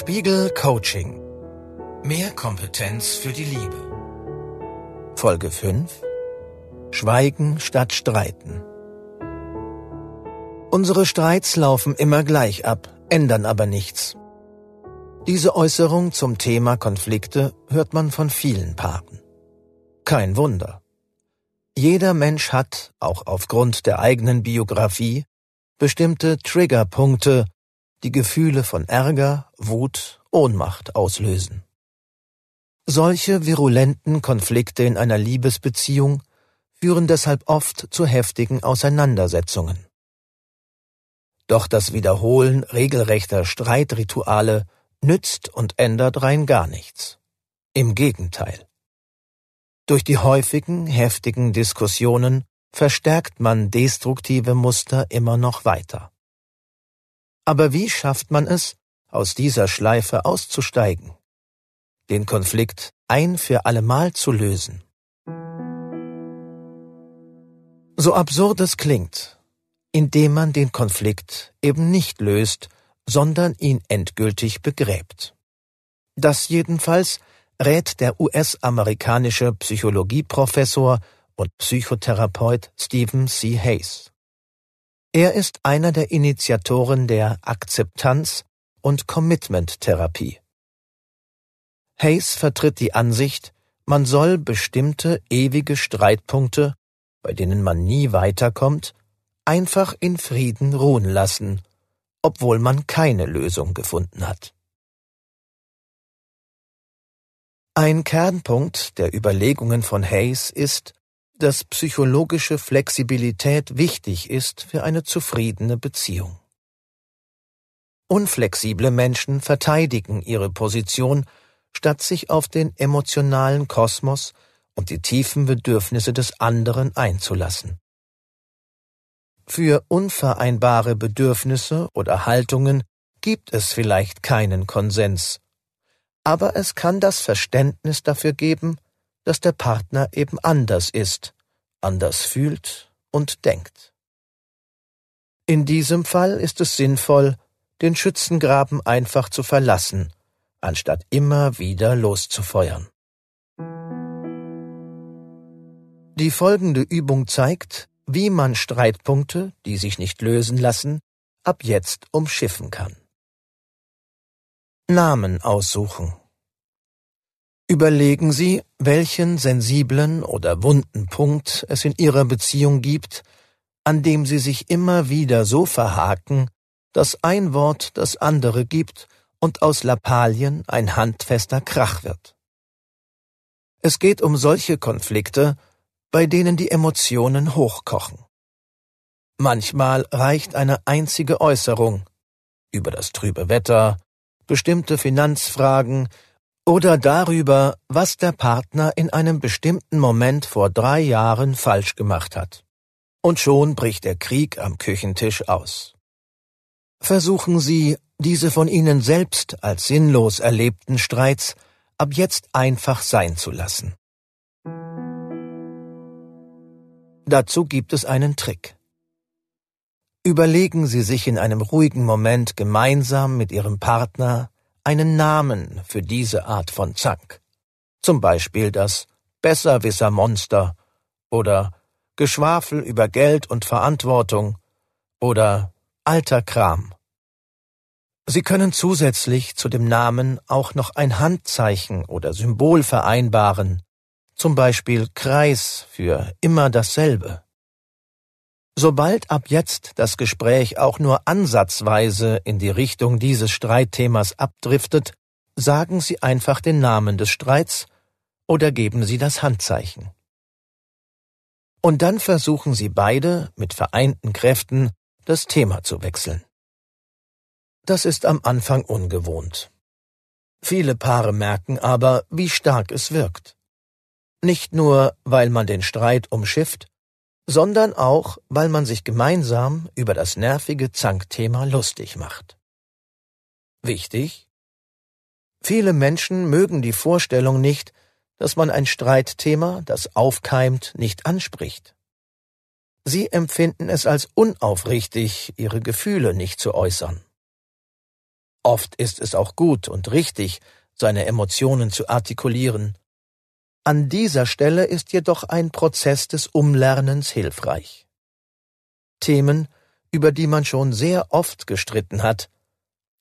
Spiegel Coaching. Mehr Kompetenz für die Liebe. Folge 5. Schweigen statt Streiten. Unsere Streits laufen immer gleich ab, ändern aber nichts. Diese Äußerung zum Thema Konflikte hört man von vielen Paaren. Kein Wunder. Jeder Mensch hat, auch aufgrund der eigenen Biografie, bestimmte Triggerpunkte, die Gefühle von Ärger, Wut, Ohnmacht auslösen. Solche virulenten Konflikte in einer Liebesbeziehung führen deshalb oft zu heftigen Auseinandersetzungen. Doch das Wiederholen regelrechter Streitrituale nützt und ändert rein gar nichts. Im Gegenteil. Durch die häufigen, heftigen Diskussionen verstärkt man destruktive Muster immer noch weiter. Aber wie schafft man es, aus dieser Schleife auszusteigen? Den Konflikt ein für allemal zu lösen? So absurd es klingt, indem man den Konflikt eben nicht löst, sondern ihn endgültig begräbt. Das jedenfalls rät der US-amerikanische Psychologieprofessor und Psychotherapeut Stephen C. Hayes. Er ist einer der Initiatoren der Akzeptanz- und Commitment-Therapie. Hayes vertritt die Ansicht, man soll bestimmte ewige Streitpunkte, bei denen man nie weiterkommt, einfach in Frieden ruhen lassen obwohl man keine Lösung gefunden hat. Ein Kernpunkt der Überlegungen von Hayes ist, dass psychologische Flexibilität wichtig ist für eine zufriedene Beziehung. Unflexible Menschen verteidigen ihre Position, statt sich auf den emotionalen Kosmos und die tiefen Bedürfnisse des anderen einzulassen. Für unvereinbare Bedürfnisse oder Haltungen gibt es vielleicht keinen Konsens, aber es kann das Verständnis dafür geben, dass der Partner eben anders ist, anders fühlt und denkt. In diesem Fall ist es sinnvoll, den Schützengraben einfach zu verlassen, anstatt immer wieder loszufeuern. Die folgende Übung zeigt, wie man Streitpunkte, die sich nicht lösen lassen, ab jetzt umschiffen kann. Namen aussuchen. Überlegen Sie, welchen sensiblen oder wunden Punkt es in Ihrer Beziehung gibt, an dem Sie sich immer wieder so verhaken, dass ein Wort das andere gibt und aus Lappalien ein handfester Krach wird. Es geht um solche Konflikte, bei denen die Emotionen hochkochen. Manchmal reicht eine einzige Äußerung über das trübe Wetter, bestimmte Finanzfragen oder darüber, was der Partner in einem bestimmten Moment vor drei Jahren falsch gemacht hat. Und schon bricht der Krieg am Küchentisch aus. Versuchen Sie, diese von Ihnen selbst als sinnlos erlebten Streits ab jetzt einfach sein zu lassen. Dazu gibt es einen Trick. Überlegen Sie sich in einem ruhigen Moment gemeinsam mit Ihrem Partner einen Namen für diese Art von Zank. Zum Beispiel das Besserwisser-Monster oder Geschwafel über Geld und Verantwortung oder alter Kram. Sie können zusätzlich zu dem Namen auch noch ein Handzeichen oder Symbol vereinbaren, zum Beispiel Kreis für immer dasselbe. Sobald ab jetzt das Gespräch auch nur ansatzweise in die Richtung dieses Streitthemas abdriftet, sagen Sie einfach den Namen des Streits oder geben Sie das Handzeichen. Und dann versuchen Sie beide mit vereinten Kräften das Thema zu wechseln. Das ist am Anfang ungewohnt. Viele Paare merken aber, wie stark es wirkt. Nicht nur, weil man den Streit umschifft, sondern auch, weil man sich gemeinsam über das nervige Zankthema lustig macht. Wichtig? Viele Menschen mögen die Vorstellung nicht, dass man ein Streitthema, das aufkeimt, nicht anspricht. Sie empfinden es als unaufrichtig, ihre Gefühle nicht zu äußern. Oft ist es auch gut und richtig, seine Emotionen zu artikulieren. An dieser Stelle ist jedoch ein Prozess des Umlernens hilfreich. Themen, über die man schon sehr oft gestritten hat,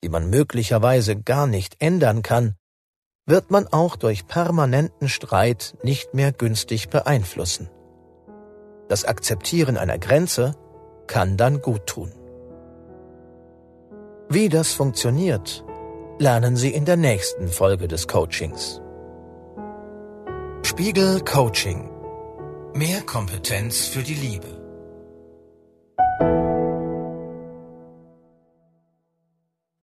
die man möglicherweise gar nicht ändern kann, wird man auch durch permanenten Streit nicht mehr günstig beeinflussen. Das Akzeptieren einer Grenze kann dann gut tun. Wie das funktioniert, lernen Sie in der nächsten Folge des Coachings. Spiegel Coaching. Mehr Kompetenz für die Liebe.